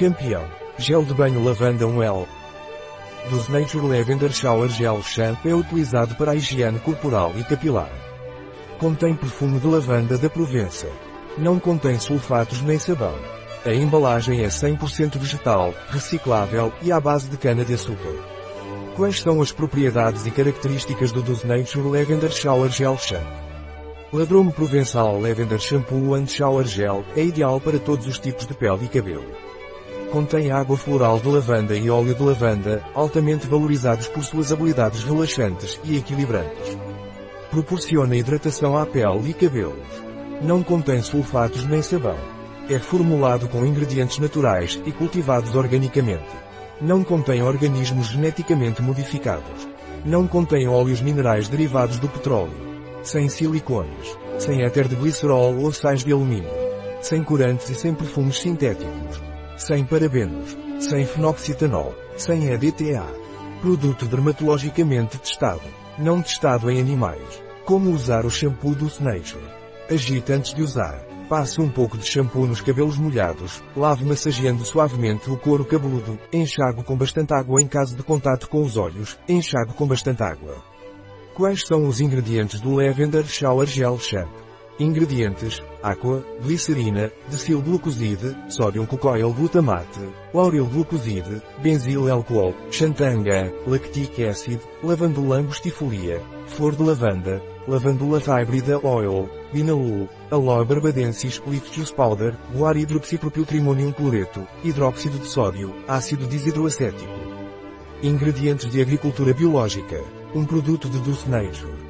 Campeão. Gel de banho lavanda 1L. Dos Nature Lavender Shower Gel Shampoo é utilizado para a higiene corporal e capilar. Contém perfume de lavanda da Provença. Não contém sulfatos nem sabão. A embalagem é 100% vegetal, reciclável e à base de cana-de-açúcar. Quais são as propriedades e características do Dos Nature Lavender Shower Gel Shampoo? Ladrome Provençal Lavender Shampoo and Shower Gel é ideal para todos os tipos de pele e cabelo. Contém água floral de lavanda e óleo de lavanda, altamente valorizados por suas habilidades relaxantes e equilibrantes. Proporciona hidratação à pele e cabelos. Não contém sulfatos nem sabão. É formulado com ingredientes naturais e cultivados organicamente. Não contém organismos geneticamente modificados. Não contém óleos minerais derivados do petróleo sem silicones, sem éter de glicerol ou sais de alumínio, sem corantes e sem perfumes sintéticos, sem parabenos, sem fenoxitanol, sem EDTA. Produto dermatologicamente testado, não testado em animais. Como usar o shampoo do Nature? Agite antes de usar. Passe um pouco de shampoo nos cabelos molhados, lave massageando suavemente o couro cabeludo, enxague com bastante água em caso de contato com os olhos, enxague com bastante água. Quais são os ingredientes do Lavender Shower Gel Shampoo? Ingredientes, água, glicerina, decilglucoside, sódio cocoil glutamate, lauril glucoside, benzil alcohol, xantanga, lactic acid, lavandula angustifolia, flor de lavanda, lavandula híbrida oil, binalul, aloe barbadensis, juice powder, guar hidroxipropiltrimonium cloreto, hidróxido de sódio, ácido desidroacético. Ingredientes de agricultura biológica. Um produto de Dulce Nature.